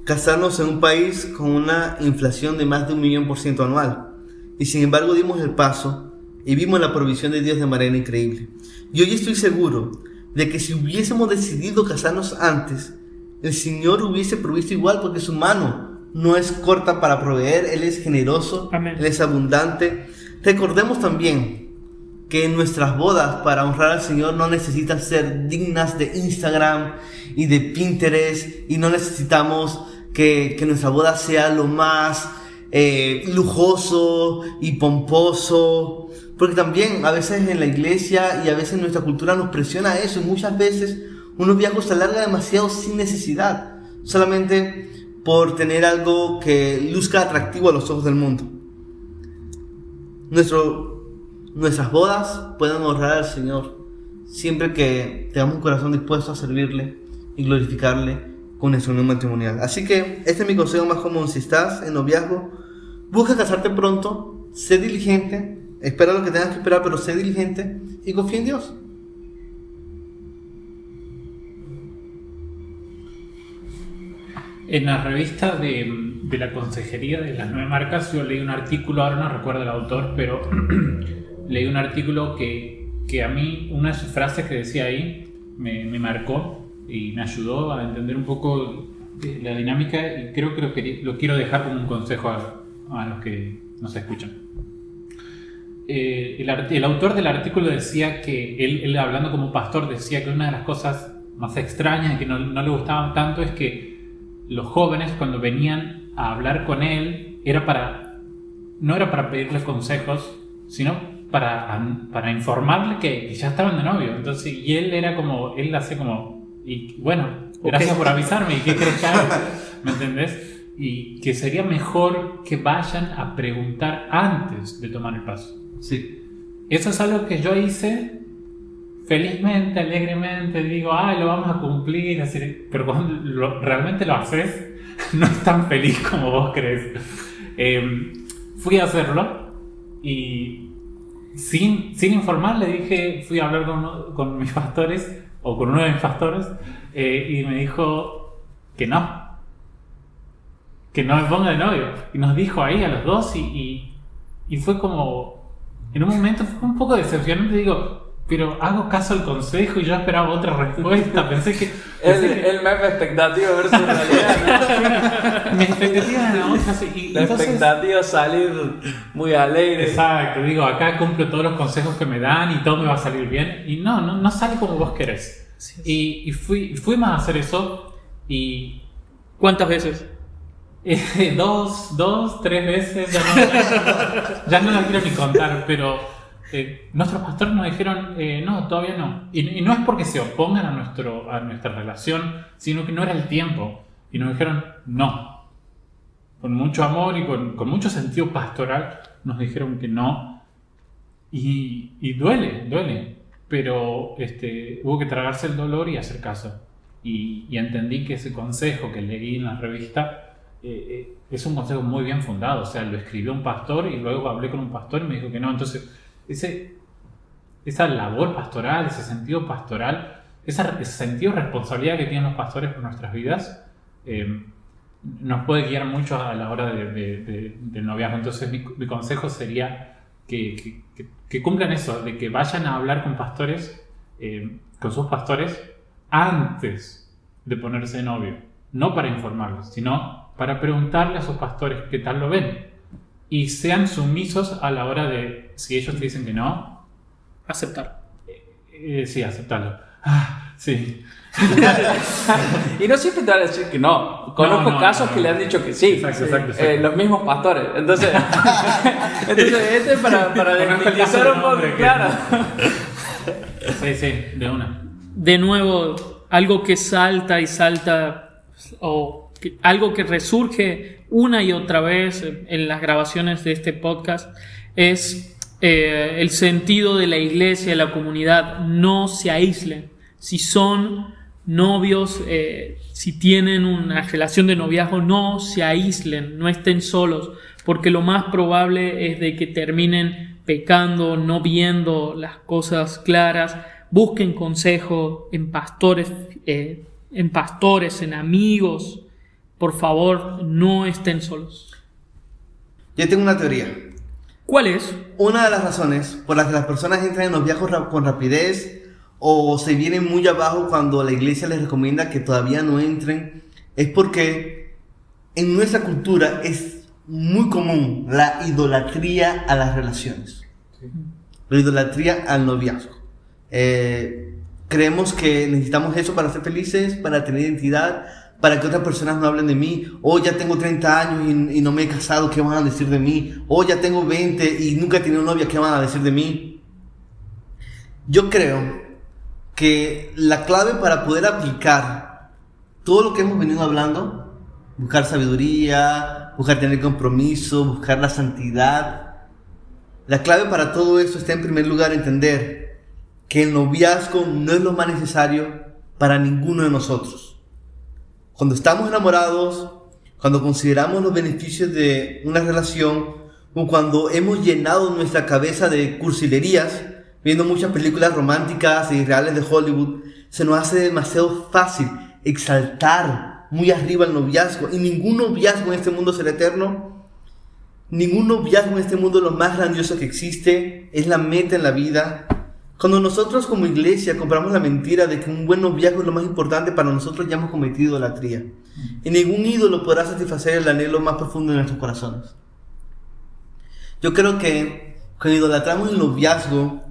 casarnos en un país con una inflación de más de un millón por ciento anual. Y sin embargo dimos el paso y vimos la provisión de Dios de manera increíble. Y hoy estoy seguro de que si hubiésemos decidido casarnos antes, el Señor hubiese provisto igual porque su mano no es corta para proveer, Él es generoso, Amén. Él es abundante. Recordemos también que nuestras bodas para honrar al Señor no necesitan ser dignas de Instagram y de Pinterest y no necesitamos que, que nuestra boda sea lo más eh, lujoso y pomposo. Porque también a veces en la iglesia y a veces en nuestra cultura nos presiona eso. Y muchas veces unos viajes se alarga demasiado sin necesidad. Solamente por tener algo que luzca atractivo a los ojos del mundo. Nuestras bodas pueden honrar al Señor siempre que tengamos un corazón dispuesto a servirle y glorificarle con nuestro unión matrimonial. Así que este es mi consejo más común. Si estás en noviazgo, busca casarte pronto, sé diligente, espera lo que tengas que esperar, pero sé diligente y confía en Dios. En la revista de, la Consejería de las Nueve Marcas, yo leí un artículo, ahora no recuerdo el autor, pero <clears throat> leí un artículo que, que, a mí, una frases que decía ahí, me, marcó y me ayudó a entender un poco la dinámica y creo que lo, lo quiero dejar como un consejo a, a los que nos escuchan. Eh, el, el, autor del artículo decía que, él, él, hablando como pastor, decía que una de las cosas más extrañas y que no, no le gustaban tanto es que los jóvenes cuando venían a hablar con él era para no era para pedirle consejos sino para, para informarle que, ya estaban de novio entonces y él era como él hacía como y bueno gracias okay. por avisarme y qué crees que haga <laughs> me entendés y que sería mejor que vayan a preguntar antes de tomar el paso. Sí. Eso es algo que yo hice felizmente, alegremente, digo, ah, lo vamos a cumplir, así, pero cuando lo, realmente lo haces, <laughs> no es tan feliz como vos crees. Eh, fui a hacerlo y sin, sin informar le dije, fui a hablar con, con mis pastores, o con uno de mis pastores, eh, y me dijo que no, que no me ponga de novio. Y nos dijo ahí a los dos y, y, y fue como, en un momento fue un poco decepcionante, digo, pero hago caso al consejo y yo esperaba otra respuesta. <laughs> Pensé que. Pensé el, que... el meme expectativa versus realidad. ¿no? <laughs> Mi expectativa era otra. Y, La entonces, expectativa salir muy alegre. Exacto, digo, acá cumplo todos los consejos que me dan y todo me va a salir bien. Y no, no, no sale como vos querés. Sí, sí. Y, y fui, fuimos a hacer eso y. ¿Cuántas veces? Eh, <laughs> dos, dos, tres veces, ya no, ya no quiero ni contar, pero eh, nuestros pastores nos dijeron, eh, no, todavía no. Y, y, no es porque se opongan a, nuestro, a nuestra relación, sino que no era el tiempo. Y nos dijeron, no. Con mucho amor y con, con mucho sentido pastoral nos dijeron que no. Y, y duele, duele. Pero este, hubo que tragarse el dolor y hacer caso. Y, y entendí que ese consejo que leí en la revista eh, es un consejo muy bien fundado. O sea, lo escribió un pastor y luego hablé con un pastor y me dijo que no. Entonces, ese, esa labor pastoral, ese sentido pastoral, esa, ese sentido de responsabilidad que tienen los pastores por nuestras vidas, eh, nos puede guiar mucho a la hora de, de, de, del noviazgo. Entonces mi, mi consejo sería que, que, que, cumplan eso, de que vayan a hablar con pastores, eh, con sus pastores, antes de ponerse de novio. No para informarlos, sino para preguntarle a sus pastores qué tal lo ven y sean sumisos a la hora de, si ellos te dicen que no, aceptar. Eh, eh, sí, aceptarlo. Ah, sí. <laughs> y no siempre te van a decir que no. Conozco no, no, casos no, que le han dicho que sí. Exacto, exacto, exacto. Eh, los mismos pastores. Entonces, <laughs> entonces este es para, para desmitificar un poco, claro. <laughs> sí, sí, de una. De nuevo, algo que salta y salta, o algo que resurge una y otra vez en las grabaciones de este podcast es eh, el sentido de la iglesia, de la comunidad. No se aíslen. Si son novios, eh, si tienen una relación de noviazgo, no se aíslen, no estén solos, porque lo más probable es de que terminen pecando, no viendo las cosas claras. Busquen consejo en pastores, eh, en pastores, en amigos, por favor, no estén solos. Yo tengo una teoría. ¿Cuál es? Una de las razones por las que las personas entran en los viajes con rapidez o se vienen muy abajo cuando la iglesia les recomienda que todavía no entren es porque en nuestra cultura es muy común la idolatría a las relaciones. Sí. La idolatría al noviazgo. Eh, creemos que necesitamos eso para ser felices, para tener identidad, para que otras personas no hablen de mí. O ya tengo 30 años y, no me he casado, ¿qué van a decir de mí? O ya tengo 20 y nunca he tenido novia, ¿qué van a decir de mí? Yo creo que la clave para poder aplicar todo lo que hemos venido hablando, buscar sabiduría, buscar tener compromiso, buscar la santidad, la clave para todo eso está en primer lugar entender que el noviazgo no es lo más necesario para ninguno de nosotros. Cuando estamos enamorados, cuando consideramos los beneficios de una relación, o cuando hemos llenado nuestra cabeza de cursilerías, viendo muchas películas románticas y reales de Hollywood, se nos hace demasiado fácil exaltar muy arriba el noviazgo. Y ningún noviazgo en este mundo será eterno. Ningún noviazgo en este mundo lo más grandioso que existe. Es la meta en la vida. Cuando nosotros como iglesia compramos la mentira de que un buen noviazgo es lo más importante para nosotros, ya hemos cometido la tría. Y ningún ídolo podrá satisfacer el anhelo más profundo de nuestros corazones. Yo creo que cuando idolatramos el noviazgo,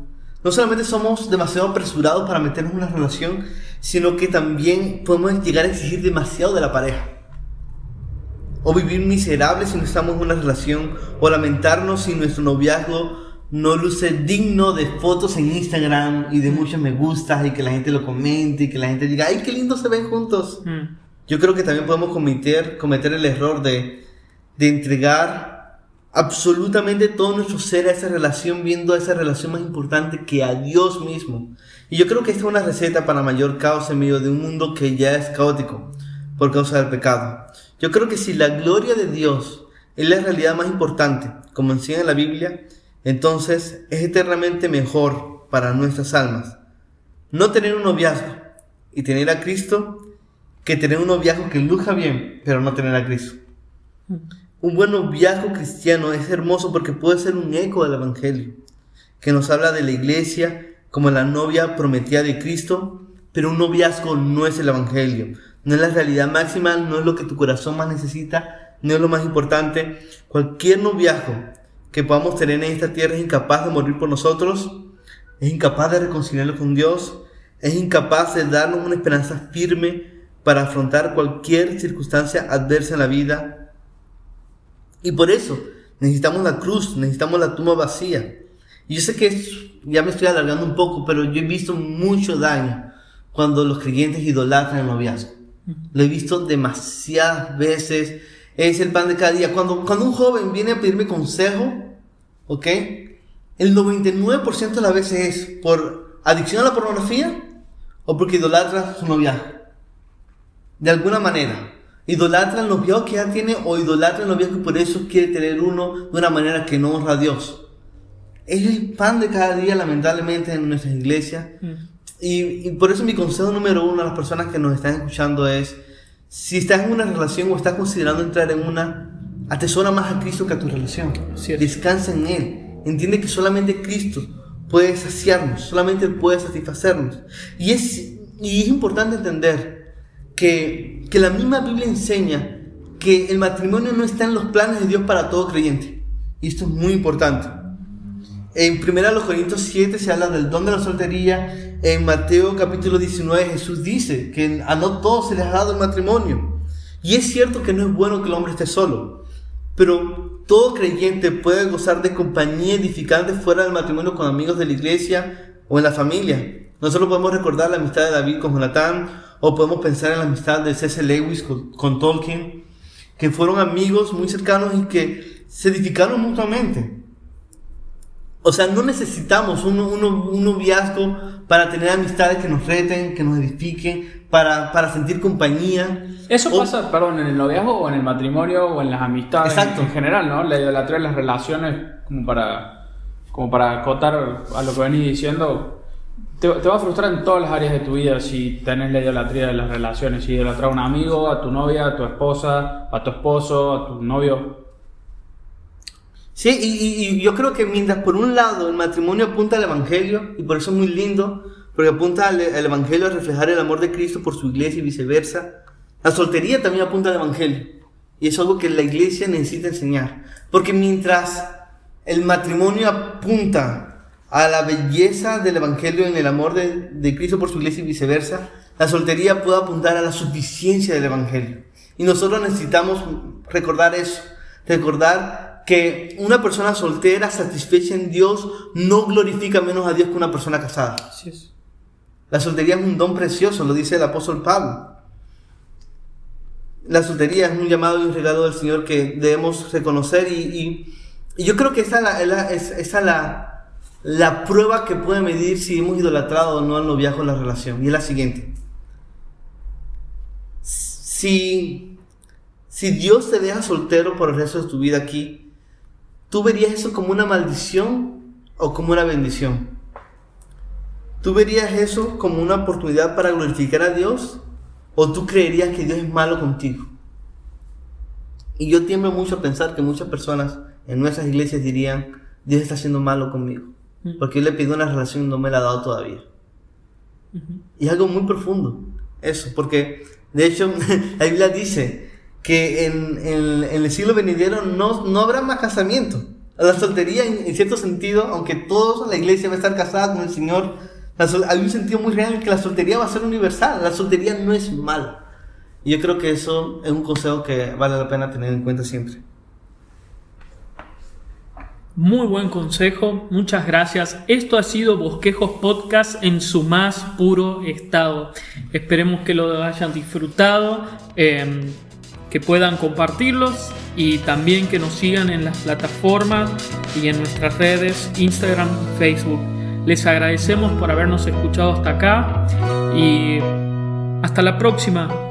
no solamente somos demasiado apresurados para meternos en una relación, sino que también podemos llegar a exigir demasiado de la pareja. O vivir miserables si no estamos en una relación, o lamentarnos si nuestro noviazgo no luce digno de fotos en Instagram y de muchos me gustas y que la gente lo comente y que la gente diga, ay, qué lindo se ven juntos. Mm. Yo creo que también podemos cometer, cometer el error de, de entregar absolutamente todo nuestro ser a esa relación, viendo a esa relación más importante que a Dios mismo. Y yo creo que esta es una receta para mayor caos en medio de un mundo que ya es caótico por causa del pecado. Yo creo que si la gloria de Dios es la realidad más importante, como enseña en la Biblia, entonces es eternamente mejor para nuestras almas no tener un noviazgo y tener a Cristo que tener un noviazgo que luja bien, pero no tener a Cristo. Un buen noviazgo cristiano es hermoso porque puede ser un eco del Evangelio, que nos habla de la iglesia como la novia prometida de Cristo, pero un noviazgo no es el Evangelio, no es la realidad máxima, no es lo que tu corazón más necesita, no es lo más importante. Cualquier noviazgo que podamos tener en esta tierra es incapaz de morir por nosotros, es incapaz de reconciliarnos con Dios, es incapaz de darnos una esperanza firme para afrontar cualquier circunstancia adversa en la vida. Y por eso necesitamos la cruz, necesitamos la tumba vacía. Y yo sé que ya me estoy alargando un poco, pero yo he visto mucho daño cuando los creyentes idolatran el noviazgo. Lo he visto demasiadas veces. Es el pan de cada día. Cuando, cuando un joven viene a pedirme consejo, ¿ok? El 99% de las veces es por adicción a la pornografía o porque idolatra su noviazgo. De alguna manera. Idolatra el noviazgo que ya tiene o idolatra el noviazgo y por eso quiere tener uno de una manera que no honra a Dios. Es el pan de cada día, lamentablemente, en nuestras iglesias. Y, y por eso mi consejo número uno a las personas que nos están escuchando es, si estás en una relación o estás considerando entrar en una, atesora más a Cristo que a tu relación. Cierto. Descansa en Él. Entiende que solamente Cristo puede saciarnos, solamente Él puede satisfacernos. Y es, y es importante entender que, que la misma Biblia enseña que el matrimonio no está en los planes de Dios para todo creyente. Y esto es muy importante. En 1 Corintios 7 se habla del don de la soltería. En Mateo capítulo 19 Jesús dice que a no todos se les ha dado el matrimonio. Y es cierto que no es bueno que el hombre esté solo. Pero todo creyente puede gozar de compañía edificante fuera del matrimonio con amigos de la iglesia o en la familia. Nosotros podemos recordar la amistad de David con Jonatán o podemos pensar en la amistad de C.S. Lewis con, con Tolkien, que fueron amigos muy cercanos y que se edificaron mutuamente. O sea, no necesitamos un, un- un noviazgo para tener amistades que nos reten, que nos edifiquen, para, para sentir compañía. Eso O- pasa, perdón, en el noviazgo o en el matrimonio o en las amistades Exacto. en general, ¿no? La idolatría de las relaciones, como para, como para acotar a lo que venís diciendo, te, te va a frustrar en todas las áreas de tu vida si tenés la idolatría de las relaciones. Si idolatrar a un amigo, a tu novia, a tu esposa, a tu esposo, a tu novio. Sí, y, yo creo que mientras por un lado el matrimonio apunta al Evangelio, y por eso es muy lindo, porque apunta al, al Evangelio a reflejar el amor de Cristo por su iglesia y viceversa, la soltería también apunta al Evangelio. Y es algo que la iglesia necesita enseñar. Porque mientras el matrimonio apunta a la belleza del Evangelio en el amor de, de Cristo por su iglesia y viceversa, la soltería puede apuntar a la suficiencia del Evangelio. Y nosotros necesitamos recordar eso, recordar que una persona soltera satisfecha en Dios no glorifica menos a Dios que una persona casada. Así es. La soltería es un don precioso, lo dice el apóstol Pablo. La soltería es un llamado y un regalo del Señor que debemos reconocer y, y- y yo creo que esa es la, esa es la, la prueba que puede medir si hemos idolatrado o no al noviazgo en la relación. Y es la siguiente. Si, si Dios te deja soltero por el resto de tu vida aquí, ¿tú verías eso como una maldición o como una bendición? ¿Tú verías eso como una oportunidad para glorificar a Dios? ¿O tú creerías que Dios es malo contigo? Y yo tiemblo mucho a pensar que muchas personas en nuestras iglesias dirían, Dios está siendo malo conmigo. Porque yo le pido una relación y no me la ha dado todavía. Y es algo muy profundo, eso, porque de hecho <laughs> la Biblia dice que en, en- en el siglo venidero no, no habrá más casamiento. La soltería, en, en cierto sentido, aunque todos la iglesia va a estar casada con el Señor, sol- hay un sentido muy real en que la soltería va a ser universal. La soltería no es mala. Y yo creo que eso es un consejo que vale la pena tener en cuenta siempre. Muy buen consejo, muchas gracias. Esto ha sido Bosquejos Podcast en su más puro estado. Esperemos que lo hayan disfrutado, eh, que puedan compartirlos y también que nos sigan en las plataformas y en nuestras redes Instagram, Facebook. Les agradecemos por habernos escuchado hasta acá y hasta la próxima.